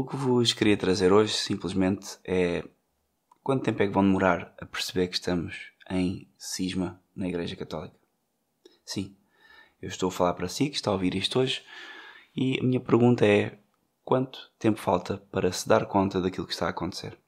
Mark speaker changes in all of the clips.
Speaker 1: O que vos queria trazer hoje simplesmente é quanto tempo é que vão demorar a perceber que estamos em cisma na Igreja Católica? Sim, eu estou a falar para si que está a ouvir isto hoje e a minha pergunta é quanto tempo falta para se dar conta daquilo que está a acontecer?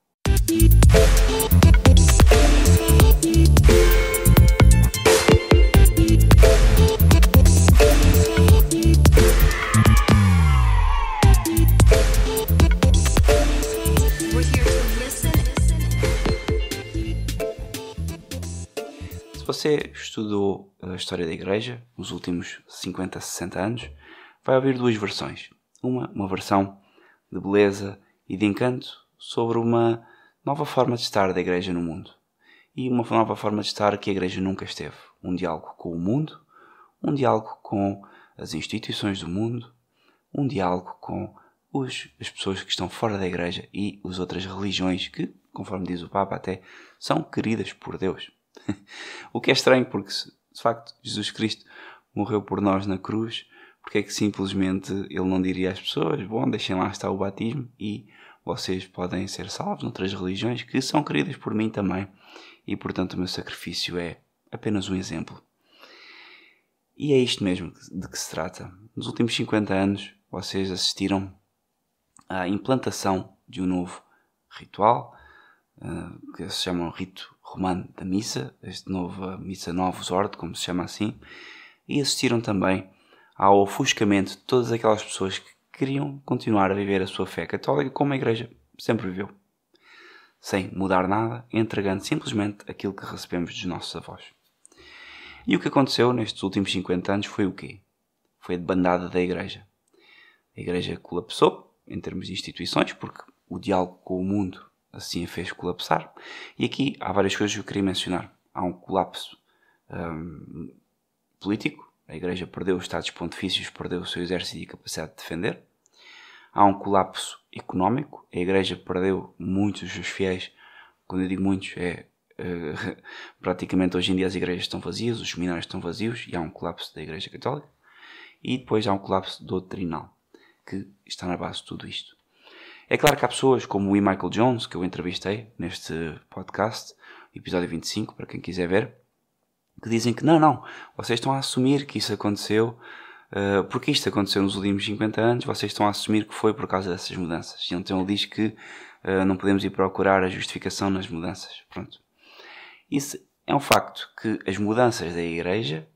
Speaker 1: Você estudou a história da Igreja nos últimos 50, 60 anos, vai ouvir duas versões. Uma, uma versão de beleza e de encanto sobre uma nova forma de estar da Igreja no mundo. E uma nova forma de estar que a Igreja nunca esteve. Um diálogo com o mundo, um diálogo com as instituições do mundo, um diálogo com os, as pessoas que estão fora da Igreja e as outras religiões que, conforme diz o Papa, até são queridas por Deus. o que é estranho porque, de facto, Jesus Cristo morreu por nós na cruz, porque é que simplesmente ele não diria às pessoas: bom, deixem lá estar o batismo e vocês podem ser salvos noutras religiões que são queridas por mim também, e portanto o meu sacrifício é apenas um exemplo. E é isto mesmo de que se trata. Nos últimos 50 anos, vocês assistiram à implantação de um novo ritual, uh, que se chama rito romano da missa, este novo missa novos ordem, como se chama assim, e assistiram também ao ofuscamento de todas aquelas pessoas que queriam continuar a viver a sua fé católica como a Igreja sempre viveu, sem mudar nada, entregando simplesmente aquilo que recebemos dos nossos avós. E o que aconteceu nestes últimos 50 anos foi o quê? Foi a debandada da Igreja. A Igreja colapsou em termos de instituições, porque o diálogo com o mundo assim a fez colapsar. E aqui há várias coisas que eu queria mencionar. Há um colapso um, político, a Igreja perdeu os Estados Pontifícios, perdeu o seu exército e a capacidade de defender. Há um colapso económico, a Igreja perdeu muitos dos seus fiéis. Quando eu digo muitos, é uh, praticamente hoje em dia as igrejas estão vazias, os seminários estão vazios e há um colapso da Igreja Católica. E depois há um colapso doutrinal, que está na base de tudo isto. É claro que há pessoas como o E. Michael Jones, que eu entrevistei neste podcast, episódio 25, para quem quiser ver, que dizem que não, não, vocês estão a assumir que isso aconteceu, uh, porque isto aconteceu nos últimos 50 anos, vocês estão a assumir que foi por causa dessas mudanças. E então ele diz que uh, não podemos ir procurar a justificação nas mudanças. Pronto. Isso é um facto que as mudanças da Igreja,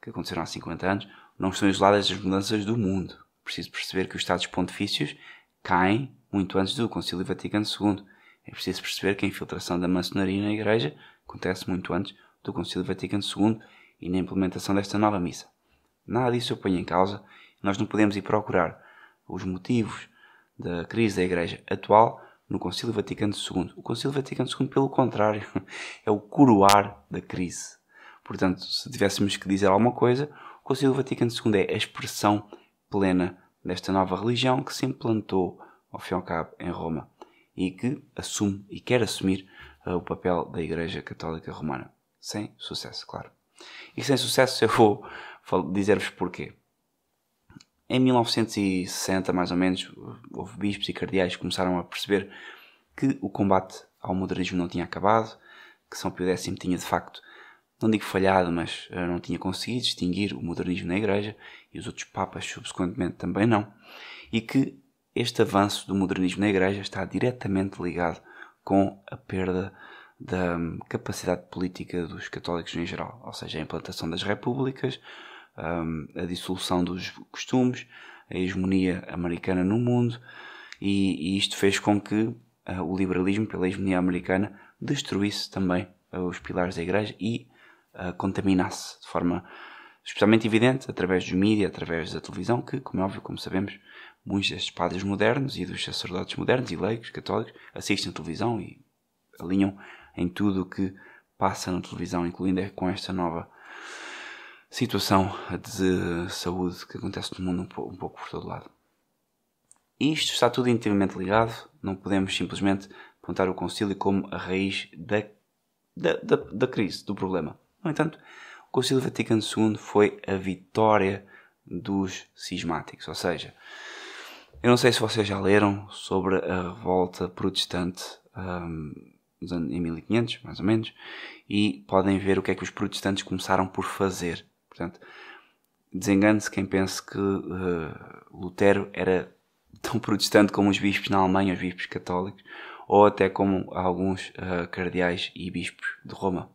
Speaker 1: que aconteceram há 50 anos, não estão isoladas das mudanças do mundo. Preciso perceber que os Estados Pontifícios caem muito antes do Concílio Vaticano II. É preciso perceber que a infiltração da maçonaria na Igreja acontece muito antes do Concílio Vaticano II e na implementação desta nova missa. Nada disso eu ponho em causa. Nós não podemos ir procurar os motivos da crise da Igreja atual no Concílio Vaticano II. O Concílio Vaticano II, pelo contrário, é o coroar da crise. Portanto, se tivéssemos que dizer alguma coisa, o Concílio Vaticano II é a expressão plena desta nova religião que se implantou, ao fim e ao cabo, em Roma e que assume e quer assumir uh, o papel da Igreja Católica Romana. Sem sucesso, claro. E sem sucesso eu vou dizer-vos porquê. Em 1960, mais ou menos, houve bispos e cardeais que começaram a perceber que o combate ao modernismo não tinha acabado, que São Pio X tinha de facto, não digo falhado, mas eh, não tinha conseguido distinguir o modernismo na Igreja e os outros papas subsequentemente também não, e que este avanço do modernismo na Igreja está diretamente ligado com a perda da hum, capacidade política dos católicos em geral, ou seja, a implantação das repúblicas, hum, a dissolução dos costumes, a hegemonia americana no mundo, e, isto fez com que uh, o liberalismo, pela hegemonia americana, destruísse também uh, os pilares da Igreja e uh, contaminasse de forma especialmente evidente através dos mídias, através da televisão, que, como é óbvio, como sabemos, muitos destes padres modernos e dos sacerdotes modernos e leigos católicos assistem à televisão e alinham em tudo o que passa na televisão, incluindo é com esta nova situação de saúde que acontece no mundo um pouco, um pouco por todo lado. Isto está tudo intimamente ligado, não podemos simplesmente apontar o concílio como a raiz da, da, da, da crise, do problema. No entanto, o Concílio Vaticano II foi a vitória dos cismáticos, ou seja, Eu não sei se vocês já leram sobre a revolta protestante um, em 1500, mais ou menos, e podem ver o que é que os protestantes começaram por fazer. Portanto, desengane-se quem pense que uh, Lutero era tão protestante como os bispos na Alemanha, os bispos católicos, ou até como alguns uh, cardeais e bispos de Roma.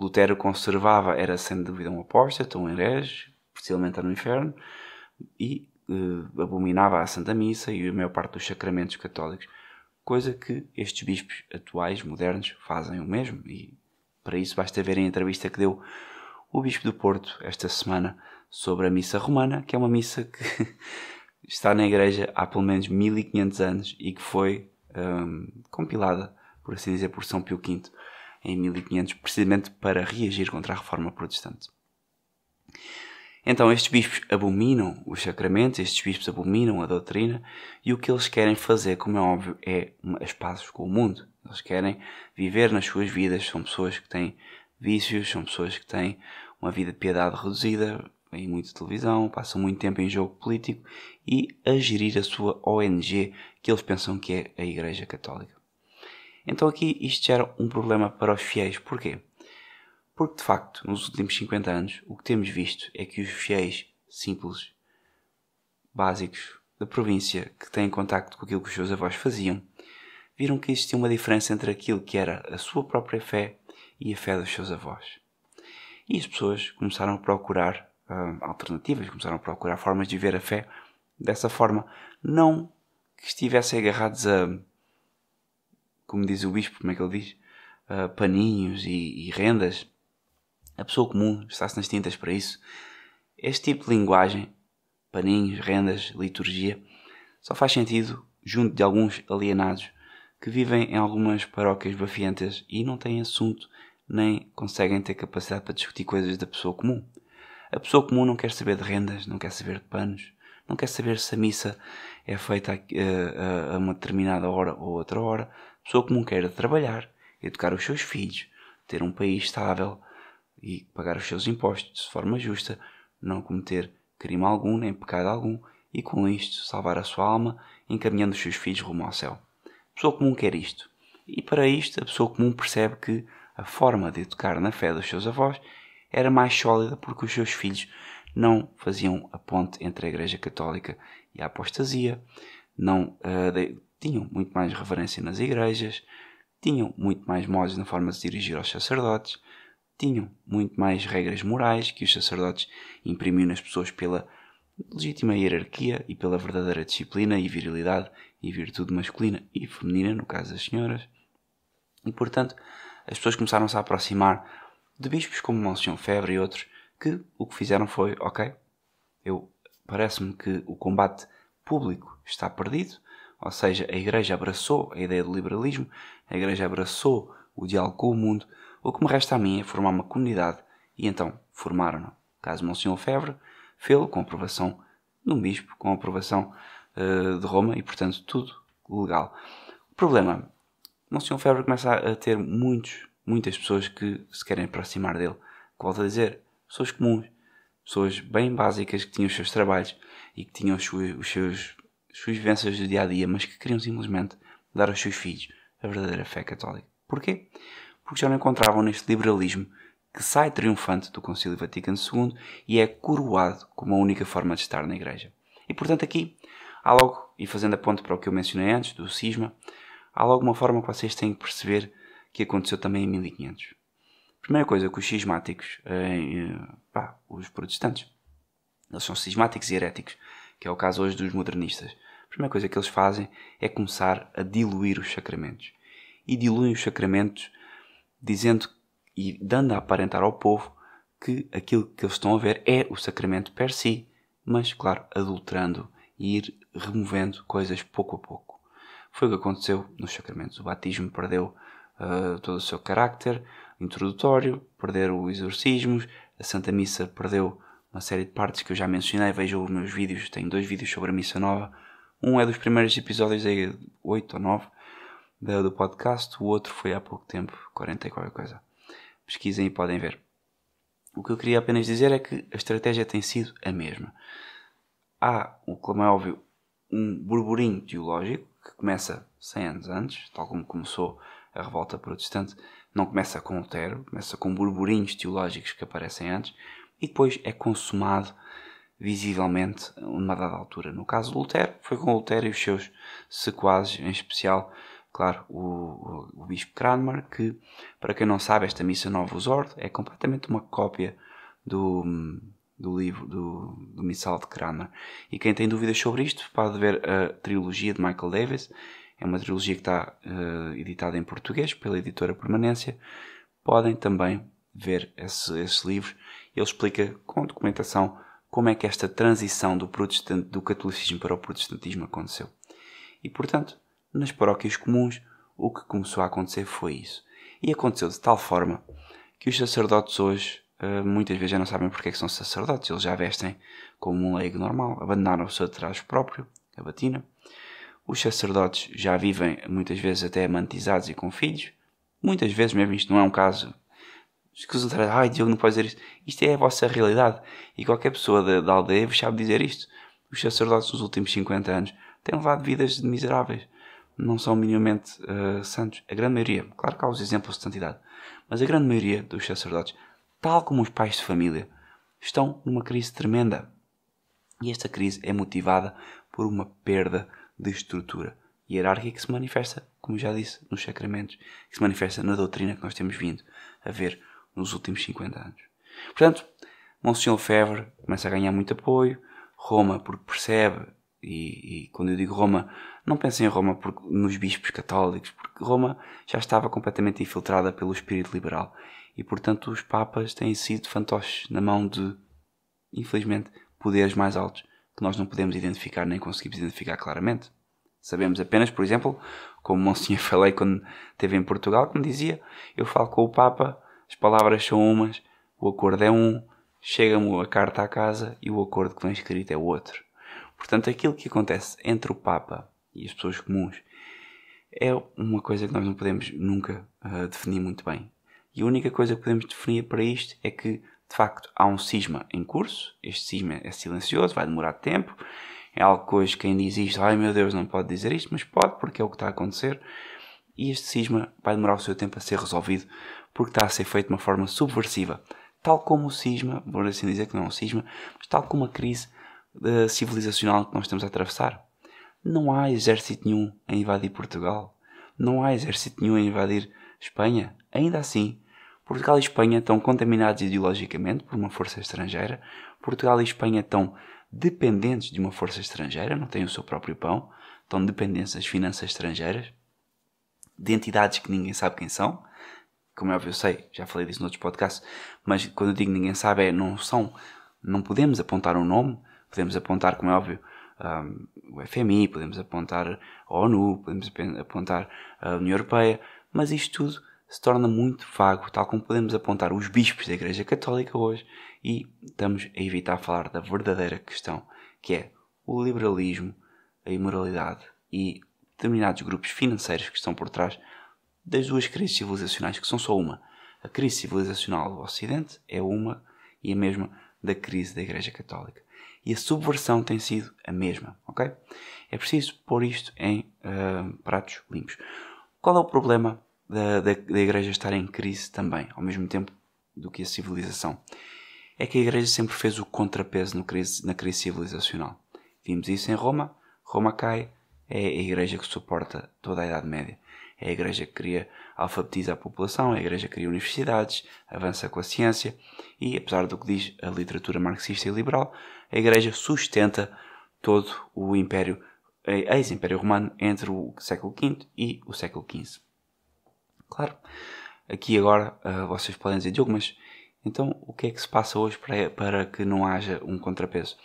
Speaker 1: Lutero conservava, era sem dúvida um apóstolo, um herege, possivelmente no inferno, e uh, abominava a Santa Missa e a maior parte dos sacramentos católicos, coisa que estes bispos atuais, modernos, fazem o mesmo, e para isso basta ver a entrevista que deu o Bispo do Porto esta semana sobre a Missa Romana, que é uma missa que está na Igreja há pelo menos 1500 anos e que foi um, compilada, por assim dizer, por São Pio V em 1500, precisamente para reagir contra a reforma protestante. Então, estes bispos abominam os sacramentos, estes bispos abominam a doutrina, e o que eles querem fazer, como é óbvio, é as pazes com o mundo. Eles querem viver nas suas vidas, são pessoas que têm vícios, são pessoas que têm uma vida de piedade reduzida, veem muito televisão, passam muito tempo em jogo político e a gerir a sua ONG, que eles pensam que é a Igreja Católica. Então aqui isto gera um problema para os fiéis. Porquê? Porque de facto, nos últimos 50 anos, o que temos visto é que os fiéis simples, básicos, da província, que têm contacto com aquilo que os seus avós faziam, viram que existia uma diferença entre aquilo que era a sua própria fé e a fé dos seus avós. E as pessoas começaram a procurar uh, alternativas, começaram a procurar formas de ver a fé dessa forma. Não que estivessem agarrados a, como diz o bispo, como é que ele diz? Uh, paninhos e, e rendas. A pessoa comum está-se nas tintas para isso. Este tipo de linguagem, paninhos, rendas, liturgia, só faz sentido junto de alguns alienados que vivem em algumas paróquias bafientas e não têm assunto nem conseguem ter capacidade para discutir coisas da pessoa comum. A pessoa comum não quer saber de rendas, não quer saber de panos, não quer saber se a missa é feita a, a, a uma determinada hora ou outra hora. Pessoa comum quer trabalhar, educar os seus filhos, ter um país estável e pagar os seus impostos de forma justa, não cometer crime algum nem pecado algum e com isto salvar a sua alma, encaminhando os seus filhos rumo ao céu. A pessoa comum quer isto. E para isto, a pessoa comum percebe que a forma de educar na fé dos seus avós era mais sólida porque os seus filhos não faziam a ponte entre a Igreja Católica e a apostasia, não uh, tinham muito mais reverência nas igrejas, tinham muito mais modos na forma de se dirigir aos sacerdotes, tinham muito mais regras morais que os sacerdotes imprimiam nas pessoas pela legítima hierarquia e pela verdadeira disciplina e virilidade e virtude masculina e feminina, no caso das senhoras. E portanto, as pessoas começaram-se a aproximar de bispos como Monsenhor Febre e outros que o que fizeram foi, ok, eu parece-me que o combate público está perdido, ou seja, a Igreja abraçou a ideia do liberalismo, a Igreja abraçou o diálogo com o mundo, o que me resta a mim é formar uma comunidade e então formaram-no. Caso Monsenhor Febre, fê-lo com aprovação de um bispo, com aprovação uh, de Roma e portanto tudo legal. O problema Monsenhor Febre começa a ter muitos, muitas pessoas que se querem aproximar dele. Volto a dizer, pessoas comuns, pessoas bem básicas que tinham os seus trabalhos e que tinham os seus, os seus, suas vivências do dia a dia, mas que queriam simplesmente dar aos seus filhos a verdadeira fé católica. Porquê? Porque já não encontravam neste liberalismo que sai triunfante do Concílio Vaticano II e é coroado como a única forma de estar na Igreja. E portanto aqui há logo, e fazendo a ponte para o que eu mencionei antes, do cisma, há logo uma forma que vocês têm que perceber que aconteceu também em 1500. Primeira coisa que os cismáticos, eh, pá, os protestantes, eles são cismáticos e heréticos, que é o caso hoje dos modernistas. A primeira coisa que eles fazem é começar a diluir os sacramentos. E diluem os sacramentos dizendo e dando a aparentar ao povo que aquilo que eles estão a ver é o sacramento per si, mas, claro, adulterando e ir removendo coisas pouco a pouco. Foi o que aconteceu nos sacramentos. O batismo perdeu uh, todo o seu carácter introdutório, perderam os exorcismos, a Santa Missa perdeu uma série de partes que eu já mencionei. Vejam os meus vídeos, tenho dois vídeos sobre a Missa Nova. Um é dos primeiros episódios, é 8 ou 9 do podcast, o outro foi há pouco tempo, 40 e qualquer coisa. Pesquisem e podem ver. O que eu queria apenas dizer é que a estratégia tem sido a mesma. Há, como é óbvio, um burburinho teológico que começa 100 anos antes, tal como começou a revolta protestante, não começa com Lutero, começa com burburinhos teológicos que aparecem antes e depois é consumado visivelmente numa dada altura. No caso de Lutero, foi com Lutero e os seus sequazes, em especial, claro, o, o, o Bispo Cranmer, que, para quem não sabe, esta Missa Novus Ordo é completamente uma cópia do, do livro do, do Missal de Cranmer. E quem tem dúvidas sobre isto pode ver a trilogia de Michael Davis. É uma trilogia que está uh, editada em português pela editora Permanência. Podem também ver esse, esses livros. Ele explica com documentação como é que esta transição do, do catolicismo para o protestantismo aconteceu. E, portanto, nas paróquias comuns, o que começou a acontecer foi isso. E aconteceu de tal forma que os sacerdotes hoje uh, muitas vezes já não sabem porque é que são sacerdotes. Eles já vestem como um leigo normal, abandonaram o seu traje próprio, a batina. Os sacerdotes já vivem muitas vezes até amantizados e com filhos. Muitas vezes mesmo isto não é um caso de ai Diogo não pode dizer isto. Isto é a vossa realidade. E qualquer pessoa da, da aldeia sabe dizer isto. Os sacerdotes nos últimos 50 anos têm levado vidas miseráveis. Não são minimamente uh, santos. A grande maioria, claro que há os exemplos de santidade, mas a grande maioria dos sacerdotes, tal como os pais de família, estão numa crise tremenda. E esta crise é motivada por uma perda de estrutura hierárquica que se manifesta, como já disse, nos sacramentos, que se manifesta na doutrina que nós temos vindo a ver nos últimos 50 anos. Portanto, Monsenhor Febre começa a ganhar muito apoio, Roma porque percebe, e, e quando eu digo Roma, não pensem em Roma porque, nos bispos católicos, porque Roma já estava completamente infiltrada pelo espírito liberal e, portanto, os papas têm sido fantoches na mão de, infelizmente, poderes mais altos que nós não podemos identificar nem conseguimos identificar claramente. Sabemos apenas, por exemplo, como Monsenhor falei quando esteve em Portugal, que me dizia: Eu falo com o Papa as palavras são umas, o acordo é um, chega-me a carta à casa e o acordo que vem escrito é outro. Portanto, aquilo que acontece entre o Papa e as pessoas comuns é uma coisa que nós não podemos nunca uh, definir muito bem. E a única coisa que podemos definir para isto é que, de facto, há um cisma em curso. Este cisma é silencioso, vai demorar tempo. É algo que hoje quem diz isto, ai meu Deus, não pode dizer isto, mas pode, porque é o que está a acontecer. E este cisma vai demorar o seu tempo a ser resolvido porque está a ser feito de uma forma subversiva. Tal como o cisma, vou assim dizer que não é um cisma, mas tal como a crise uh, civilizacional que nós estamos a atravessar. Não há exército nenhum a invadir Portugal. Não há exército nenhum a invadir Espanha. Ainda assim, Portugal e Espanha estão contaminados ideologicamente por uma força estrangeira. Portugal e Espanha estão dependentes de uma força estrangeira, não têm o seu próprio pão, estão dependentes das finanças estrangeiras, de entidades que ninguém sabe quem são, como é óbvio, eu sei, já falei disso noutros podcasts, mas quando eu digo ninguém sabe, é não são, não podemos apontar um nome, podemos apontar, como é óbvio, um, o FMI, podemos apontar a ONU, podemos apontar a União Europeia, mas isto tudo se torna muito vago, tal como podemos apontar os bispos da Igreja Católica hoje e estamos a evitar falar da verdadeira questão, que é o liberalismo, a imoralidade e determinados grupos financeiros que estão por trás das duas crises civilizacionais, que são só uma. A crise civilizacional do Ocidente é uma e a mesma da crise da Igreja Católica. E a subversão tem sido a mesma, ok? É preciso pôr isto em uh, pratos limpos. Qual é o problema da, da, da Igreja estar em crise também, ao mesmo tempo do que a civilização? É que a Igreja sempre fez o contrapeso crise, na crise civilizacional. Vimos isso em Roma. Roma cai, é a Igreja que suporta toda a Idade Média. É a Igreja que queria alfabetizar a população, é a Igreja que cria universidades, avança com a ciência e, apesar do que diz a literatura marxista e liberal, a Igreja sustenta todo o Império, ex-Império Romano, entre o século V e o século XV. Claro, aqui agora uh, vocês podem dizer, Diogo, mas então o que é que se passa hoje para, para que não haja um contrapeso?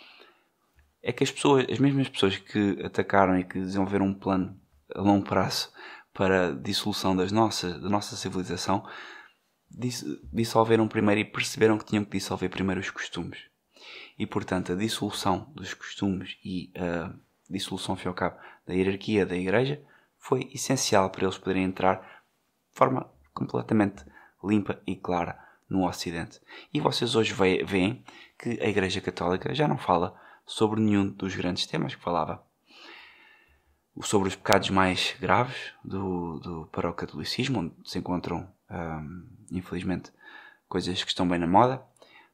Speaker 1: É que as pessoas, as mesmas pessoas que atacaram e que desenvolveram um plano a longo prazo para a dissolução das nossas, da nossa civilização, dissolveram primeiro e perceberam que tinham que dissolver primeiro os costumes. E, portanto, a dissolução dos costumes e a dissolução, ao cabo, da hierarquia da Igreja foi essencial para eles poderem entrar de forma completamente limpa e clara no Ocidente. E vocês hoje veem que a Igreja Católica já não fala sobre nenhum dos grandes temas que falava. Sobre os pecados mais graves do, do para o catolicismo, onde se encontram, infelizmente, coisas que estão bem na moda,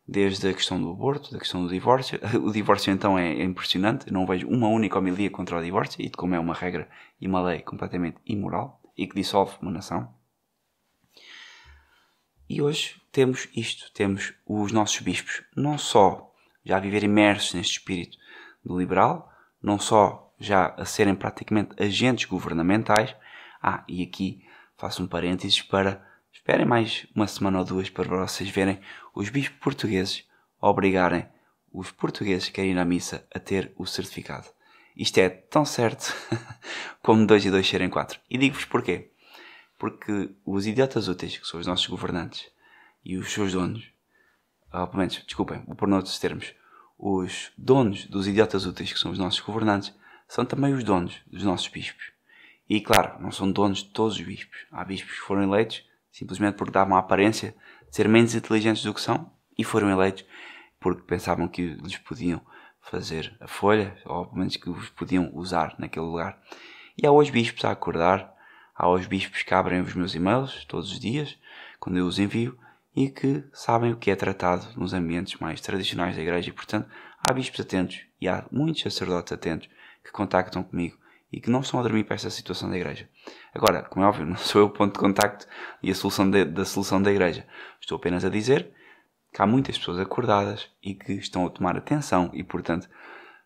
Speaker 1: desde a questão do aborto, da questão do divórcio. O divórcio então é, é impressionante, não vejo uma única homilia contra o divórcio, e de como é uma regra e uma lei completamente imoral e que dissolve uma nação. E hoje temos isto, temos os nossos bispos, não só já a viver imersos neste espírito do liberal, não só já a serem praticamente agentes governamentais. Ah, e aqui faço um parênteses para esperem mais uma semana ou duas para vocês verem os bispos portugueses obrigarem os portugueses que querem ir à missa a ter o certificado. Isto é tão certo como dois e dois serem quatro. E digo-vos porquê. Porque os idiotas úteis, que são os nossos governantes, e os seus donos, ou pelo menos, desculpem, por noutros termos, os donos dos idiotas úteis, que são os nossos governantes, são também os donos dos nossos bispos. E claro, não são donos de todos os bispos. Há bispos que foram eleitos simplesmente porque davam a aparência de ser menos inteligentes do que são e foram eleitos porque pensavam que lhes podiam fazer a folha, ou pelo menos que os podiam usar naquele lugar. E há hoje bispos a acordar, há hoje bispos que abrem os meus e-mails todos os dias, quando eu os envio, e que sabem o que é tratado nos ambientes mais tradicionais da igreja e, portanto, há bispos atentos e há muitos sacerdotes atentos que contactam comigo e que não estão a dormir para esta situação da igreja. Agora, como é óbvio, não sou eu o ponto de contacto e a solução de, da solução da igreja. Estou apenas a dizer que há muitas pessoas acordadas e que estão a tomar atenção e, portanto,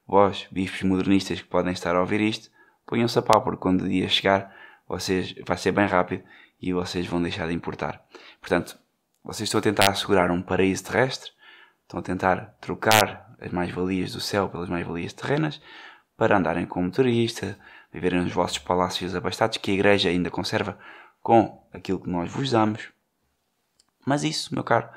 Speaker 1: vós, bispos modernistas que podem estar a ouvir isto, ponham-se a pau, porque quando o dia chegar, vocês, vai ser bem rápido e vocês vão deixar de importar. Portanto, vocês estão a tentar assegurar um paraíso terrestre, estão a tentar trocar as mais-valias do céu pelas mais-valias terrenas para andarem como turista, viverem nos vossos palácios abastados que a igreja ainda conserva com aquilo que nós vos damos. Mas isso, meu caro,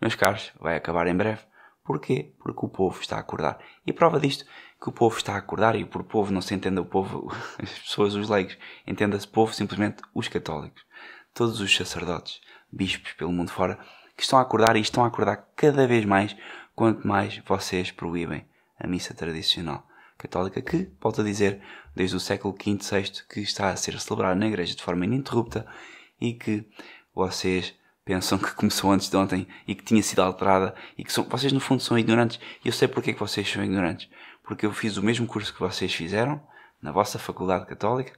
Speaker 1: meus caros, vai acabar em breve. Porquê? Porque o povo está a acordar. E prova disto, que o povo está a acordar, e por povo não se entende o povo, as pessoas, os leigos, entenda-se povo simplesmente os católicos, todos os sacerdotes, bispos pelo mundo fora, que estão a acordar e estão a acordar cada vez mais quanto mais vocês proíbem a missa tradicional católica, que, volto a dizer, desde o século V, VI, que está a ser celebrada na igreja de forma ininterrupta e que vocês pensam que começou antes de ontem e que tinha sido alterada e que são, vocês no fundo são ignorantes. E eu sei porque é que vocês são ignorantes. Porque eu fiz o mesmo curso que vocês fizeram na vossa faculdade católica.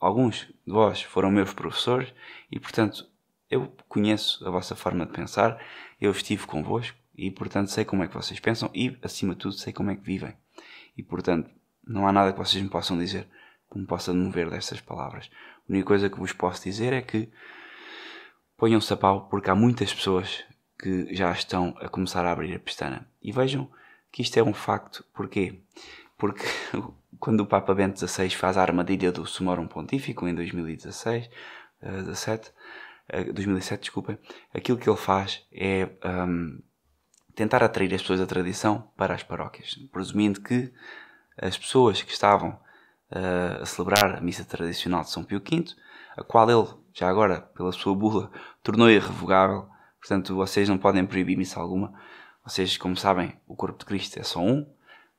Speaker 1: Alguns de vós foram meus professores e portanto eu conheço a vossa forma de pensar, eu estive convosco e, portanto, sei como é que vocês pensam e, acima de tudo, sei como é que vivem. E, portanto, não há nada que vocês me possam dizer que me possa mover destas palavras. A única coisa que vos posso dizer é que ponham-se a pau porque há muitas pessoas que já estão a começar a abrir a pestana. E vejam que isto é um facto. Porquê? Porque quando o Papa Bento XVI faz a armadilha do Sumorum Pontífico em 2016, 17, 2007, desculpa, aquilo que ele faz é um, tentar atrair as pessoas da tradição para as paróquias, presumindo que as pessoas que estavam uh, a celebrar a missa tradicional de São Pio V, a qual ele, já agora, pela sua bula, tornou irrevogável, portanto vocês não podem proibir missa alguma, vocês, como sabem, o corpo de Cristo é só um,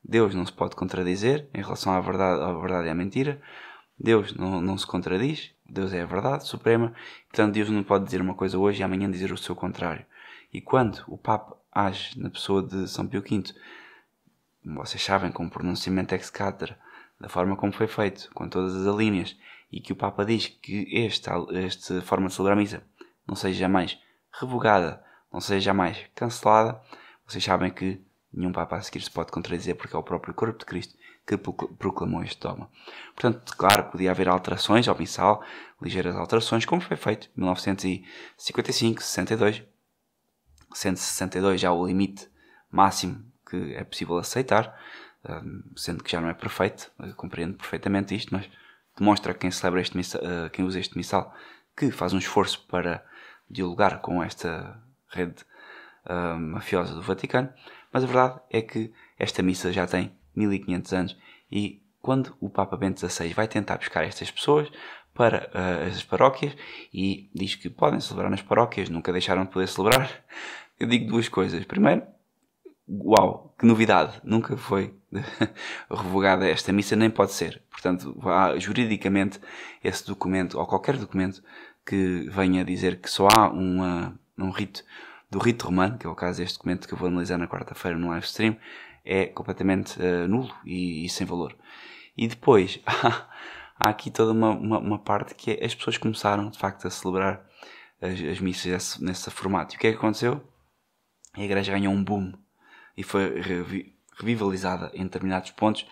Speaker 1: Deus não se pode contradizer em relação à verdade, à verdade e à mentira, Deus não, não se contradiz, Deus é a verdade suprema, portanto Deus não pode dizer uma coisa hoje e amanhã dizer o seu contrário. E quando o Papa age na pessoa de São Pio V, vocês sabem, com o pronunciamento ex cátedra, da forma como foi feito, com todas as alíneas, e que o Papa diz que esta, esta forma de celebrar a missa não seja jamais revogada, não seja jamais cancelada, vocês sabem que nenhum Papa a seguir se pode contradizer porque é o próprio corpo de Cristo que proclamou este dogma. Portanto, claro, podia haver alterações ao missal, ligeiras alterações, como foi feito em 1955, 62, sendo 62 já o limite máximo que é possível aceitar, sendo que já não é perfeito, compreendo perfeitamente isto, mas demonstra quem celebra este missal, eh, quem usa este missal que faz um esforço para dialogar com esta rede mafiosa do Vaticano, mas a verdade é que esta missa já tem 1500 anos. E quando o Papa Bento XVI vai tentar buscar estas pessoas para uh, as paróquias e diz que podem celebrar nas paróquias, nunca deixaram de poder celebrar, eu digo duas coisas. Primeiro, uau, que novidade, nunca foi revogada esta missa, nem pode ser. Portanto, há, juridicamente, esse documento, ou qualquer documento que venha dizer que só há uma, um rito do rito romano, que é o caso deste documento que eu vou analisar na quarta-feira no live stream, é completamente uh, nulo e, e, sem valor. E depois, há aqui toda uma, uma, uma, parte que é, as pessoas começaram, de facto, a celebrar as, as missas nesse, nesse formato. E o que é que aconteceu? A igreja ganhou um boom e foi revi revitalizada em determinados pontos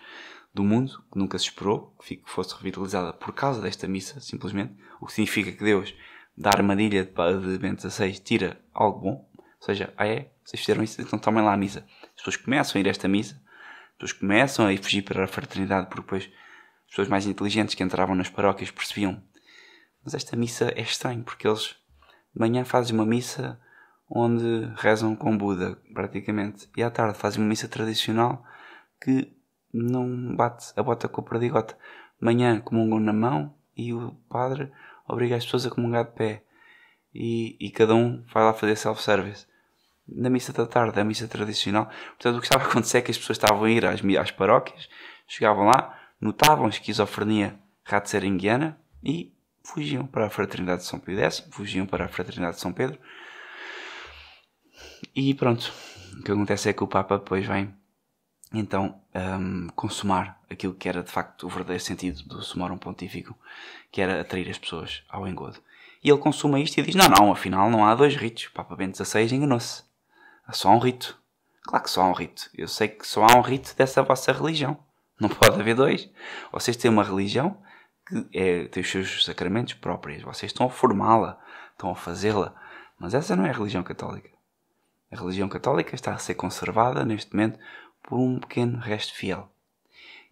Speaker 1: do mundo que nunca se esperou que fosse revitalizada por causa desta missa, simplesmente. O que significa que Deus, da armadilha de Bento XVI, tira algo bom. Ou seja, ah é, vocês fizeram isso, então tomem lá a missa. As pessoas começam a ir a esta missa, as pessoas começam a ir fugir para a fraternidade, porque depois as pessoas mais inteligentes que entravam nas paróquias percebiam. Mas esta missa é estranho, porque eles de manhã fazem uma missa onde rezam com Buda, praticamente. E à tarde fazem uma missa tradicional que não bate a bota com a perdigota. De manhã comungam na mão e o padre obriga as pessoas a comungar de pé. E, e cada um vai lá fazer self-service. Na missa da tarde, a missa tradicional. Portanto, o que estava a acontecer é que as pessoas estavam a ir às, às paróquias, chegavam lá, notavam esquizofrenia ratzeringuiana e fugiam para a Fraternidade de São Pio X, fugiam para a Fraternidade de São Pedro e pronto, o que acontece é que o Papa depois vem então um, consumar aquilo que era de facto o verdadeiro sentido do sumorum pontífico, que era atrair as pessoas ao engodo. E ele consuma isto e diz: Não, não, afinal não há dois ritos. O Papa Bento XVI enganou-se. Há só um rito. Claro que só há um rito. Eu sei que só há um rito dessa vossa religião. Não pode haver dois. Vocês têm uma religião que é, tem os seus sacramentos próprios. Vocês estão a formá-la, estão a fazê-la. Mas essa não é a religião católica. A religião católica está a ser conservada neste momento por um pequeno resto fiel.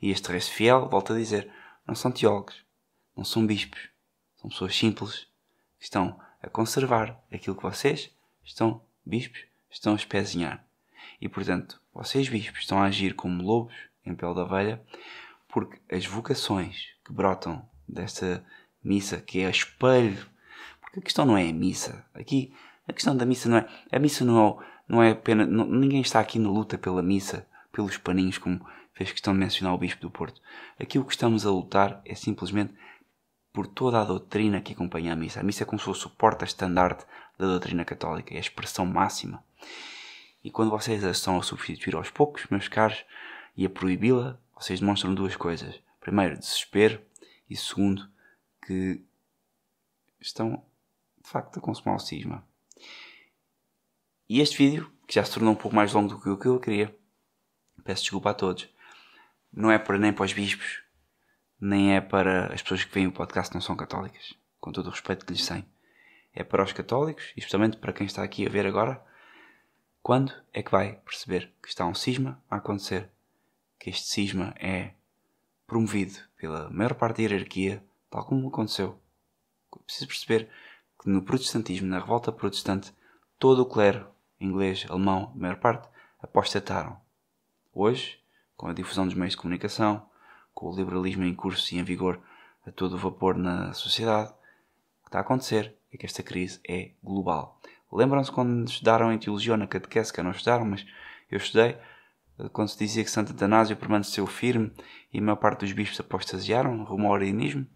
Speaker 1: E este resto fiel, volto a dizer, não são teólogos, não são bispos, são pessoas simples que estão a conservar aquilo que vocês estão, bispos, estão a espezinhar. E portanto, vocês, bispos, estão a agir como lobos em pele da ovelha, porque as vocações que brotam desta missa, que é espelho, porque a questão não é a missa, aqui a questão da missa não é. A missa não é, não é apenas. Não, ninguém está aqui na luta pela missa, pelos paninhos, como fez questão de mencionar o Bispo do Porto. Aqui o que estamos a lutar é simplesmente por toda a doutrina que acompanha a missa. A missa é como se fosse o porta-estandarte da doutrina católica, é a expressão máxima. E quando vocês a estão a substituir aos poucos, meus caros, e a proibi-la, vocês demonstram duas coisas. Primeiro, desespero, e segundo, que estão de facto a consumar o cisma. E este vídeo, que já se tornou um pouco mais longo do que o que eu queria, peço desculpa a todos, não é para nem para os bispos, nem é para as pessoas que veem o podcast não são católicas, com todo o respeito que lhes tenho. É para os católicos, e especialmente para quem está aqui a ver agora, quando é que vai perceber que está um cisma a acontecer, que este cisma é promovido pela maior parte da hierarquia, tal como aconteceu. Preciso perceber que no protestantismo, na revolta protestante, todo o clero inglês, alemão, a maior parte, apostataram. Hoje, com a difusão dos meios de comunicação, com o liberalismo em curso e em vigor a todo o vapor na sociedade, o que está a acontecer é que esta crise é global. Lembram-se quando estudaram em teologia na catequese, que não estudaram, mas eu estudei, quando se dizia que Santo Atanásio permaneceu firme e a maior parte dos bispos apostasiaram rumo ao arianismo?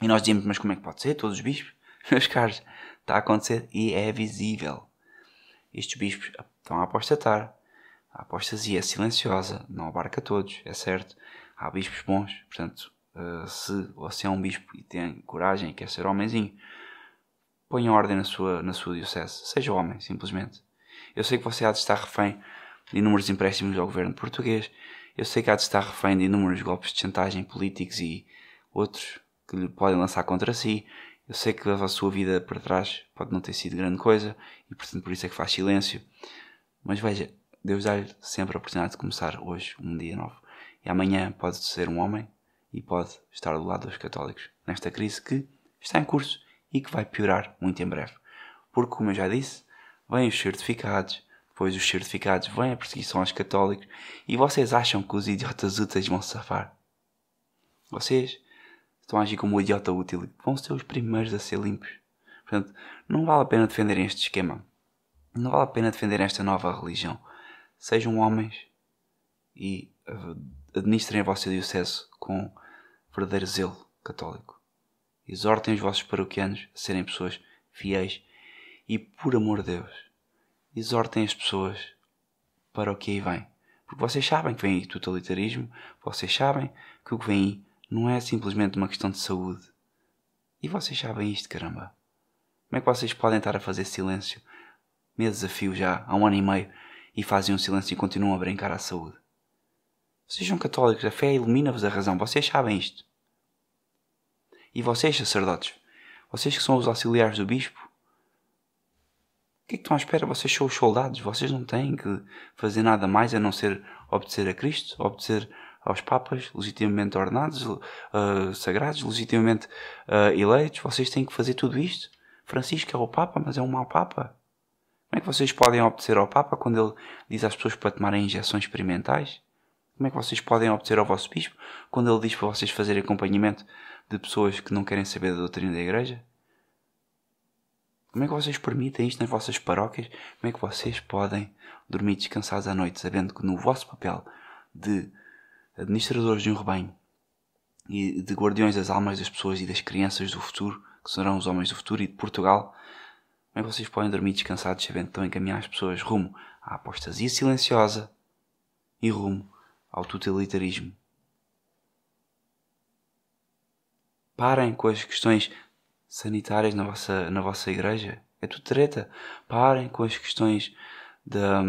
Speaker 1: E nós dizíamos, mas como é que pode ser? Todos os bispos? Meus caros, está a acontecer e é visível estes bispos estão a apostatar. A apostasia é silenciosa, não abarca todos, é certo. Há bispos bons, portanto, uh, se você é um bispo e tem coragem e quer ser homenzinho, ponha ordem na sua, na sua diocese. Seja homem, simplesmente. Eu sei que você há de estar refém de inúmeros empréstimos ao governo português. Eu sei que há de estar refém de inúmeros golpes de chantagem políticos e outros que lhe podem lançar contra si. Eu sei que a sua vida para trás pode não ter sido grande coisa e, portanto, por isso é que faz silêncio. Mas veja, Deus dá-lhe sempre a oportunidade de começar hoje um dia novo. E amanhã pode ser um homem e pode estar do lado dos católicos nesta crise que está em curso e que vai piorar muito em breve. Porque, como eu já disse, vêm os certificados, depois os certificados vêm a perseguição aos católicos e vocês acham que os idiotas úteis vão safar? Vocês estão a agir como um idiota útil vão ser os primeiros a ser limpos. Portanto, não vale a pena defender este esquema. Não vale a pena defender esta nova religião. sejam homens e administrem a vossa diocese com verdadeiro zelo católico. Exortem os vossos paroquianos a serem pessoas fiéis e, por amor de Deus, exortem as pessoas para o que aí vem. Porque vocês sabem que vem aí totalitarismo, vocês sabem que o que vem aí não é simplesmente uma questão de saúde. E vocês sabem isto, caramba. Como é que vocês podem estar a fazer silêncio meses a fio já, há um ano e meio, e fazem um silêncio e continuam a brincar à saúde? Sejam católicos, a fé ilumina-vos a razão, vocês sabem isto. E vocês, sacerdotes, vocês que são os auxiliares do bispo, que é que estão à espera? Vocês são os soldados, vocês não têm que fazer nada mais a não ser obedecer a Cristo, obedecer aos papas legitimamente ordenados, uh, sagrados, legitimamente uh, eleitos. Vocês têm que fazer tudo isto. Francisco é o Papa, mas é um mau Papa. Como é que vocês podem obedecer ao Papa quando ele diz às pessoas para tomarem injeções experimentais? Como é que vocês podem obedecer ao vosso bispo quando ele diz para vocês fazerem acompanhamento de pessoas que não querem saber da doutrina da igreja? Como é que vocês permitem isto nas vossas paróquias? Como é que vocês podem dormir descansados à noite sabendo que no vosso papel de administradores de um rebanho e de guardiões das almas das pessoas e das crianças do futuro, que serão os homens do futuro e de Portugal, como é que vocês podem dormir descansados sabendo que estão a encaminhar as pessoas rumo à apostasia silenciosa e rumo ao totalitarismo? Parem com as questões sanitárias na vossa, na vossa igreja. É tudo treta. Parem com as questões da,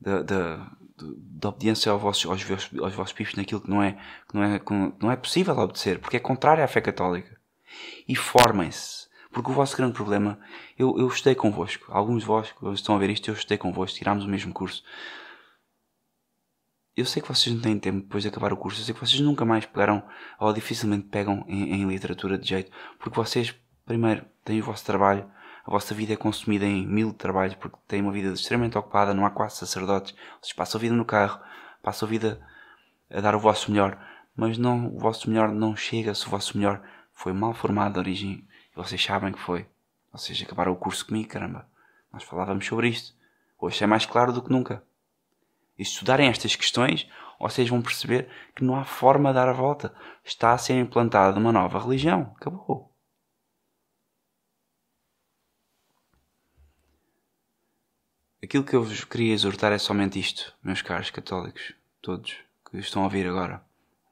Speaker 1: da, da, da obediência aos vossos, aos, vossos, aos vossos naquilo que não é, que não, é, que não é possível obedecer, porque é contrário à fé católica. E formem-se. Porque o vosso grande problema, eu, eu estudei convosco, alguns de vós que estão a ver isto, eu estudei convosco, tirámos o mesmo curso. Eu sei que vocês não têm tempo depois de acabar o curso, eu sei que vocês nunca mais pegaram, ou dificilmente pegam em, em literatura de jeito, porque vocês, primeiro, têm o vosso trabalho, a vossa vida é consumida em mil trabalhos, porque têm uma vida extremamente ocupada, não há quase sacerdotes, vocês passam a vida no carro, passam a vida a dar o vosso melhor, mas não, o vosso melhor não chega se o vosso melhor foi mal formado de origem e vocês sabem que foi. Vocês acabaram o curso comigo, caramba. Nós falávamos sobre isto. Hoje é mais claro do que nunca. Estudarem estas questões, vocês vão perceber que não há forma de dar a volta. Está a ser implantada uma nova religião. Acabou. Aquilo que eu vos queria exortar é somente isto, meus caros católicos, todos que estão a ouvir agora,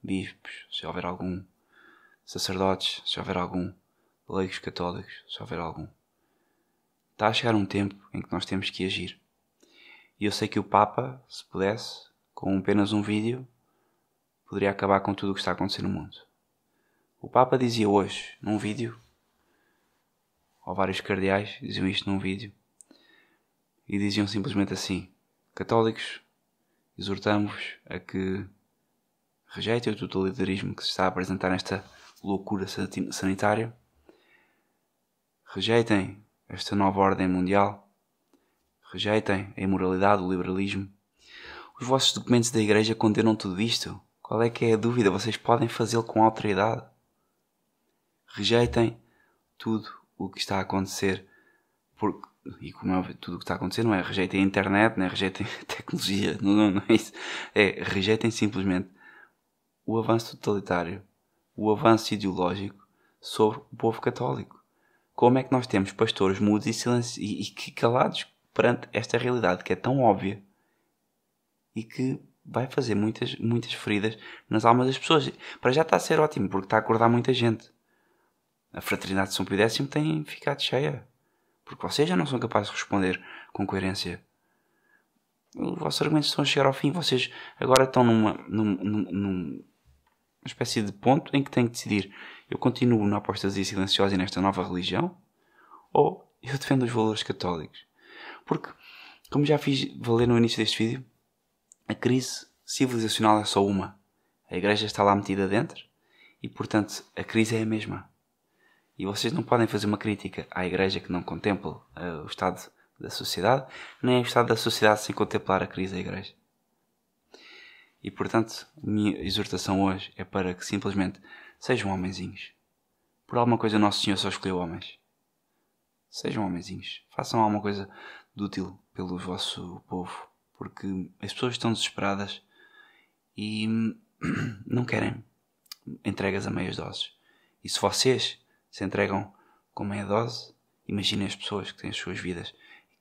Speaker 1: bispos, se houver algum, sacerdotes, se houver algum, leigos católicos, se houver algum. Está a chegar um tempo em que nós temos que agir. E eu sei que o Papa, se pudesse, com apenas um vídeo, poderia acabar com tudo o que está a acontecer no mundo. O Papa dizia hoje, num vídeo, ou vários cardeais diziam isto num vídeo, e diziam simplesmente assim: Católicos, exortamos-vos a que rejeitem o totalitarismo que se está a apresentar nesta loucura sanitária, rejeitem esta nova ordem mundial, rejeitem a imoralidade, o liberalismo. Os vossos documentos da Igreja condenam tudo isto. Qual é que é a dúvida? Vocês podem fazê-lo com autoridade. Rejeitem tudo o que está a acontecer porque e como é tudo o que está a acontecer, não é rejeitem a internet, não é rejeitem a tecnologia, não, não, não é isso. É rejeitem simplesmente o avanço totalitário, o avanço ideológico sobre o povo católico. Como é que nós temos pastores mudos e, silencio, e, e calados perante esta realidade que é tão óbvia e que vai fazer muitas, muitas feridas nas almas das pessoas. Para já está a ser ótimo, porque está a acordar muita gente. A fraternidade de São Pio X tem ficado cheia. Porque vocês já não são capazes de responder com coerência. Os vossos argumentos estão a chegar ao fim. Vocês agora estão numa, numa, numa espécie de ponto em que têm que decidir: eu continuo na apostasia silenciosa e nesta nova religião? Ou eu defendo os valores católicos? Porque, como já fiz valer no início deste vídeo, a crise civilizacional é só uma. A igreja está lá metida dentro e, portanto, a crise é a mesma. E vocês não podem fazer uma crítica à Igreja que não contempla uh, o estado da sociedade, nem o estado da sociedade sem contemplar a crise da Igreja. E portanto, a minha exortação hoje é para que simplesmente sejam homenzinhos. Por alguma coisa, Nosso Senhor só escolheu homens. Sejam homenzinhos. Façam alguma coisa de útil pelo vosso povo, porque as pessoas estão desesperadas e não querem entregas a meias doses. E se vocês se entregam com meia dose, imaginem as pessoas que têm as suas vidas,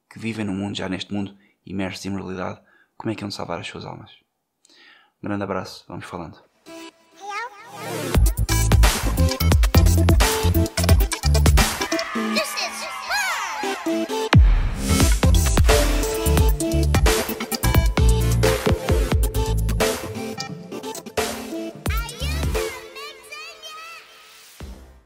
Speaker 1: que vivem no mundo, já neste mundo, imersos em moralidade, como é que vão salvar as suas almas? Um grande abraço, vamos falando.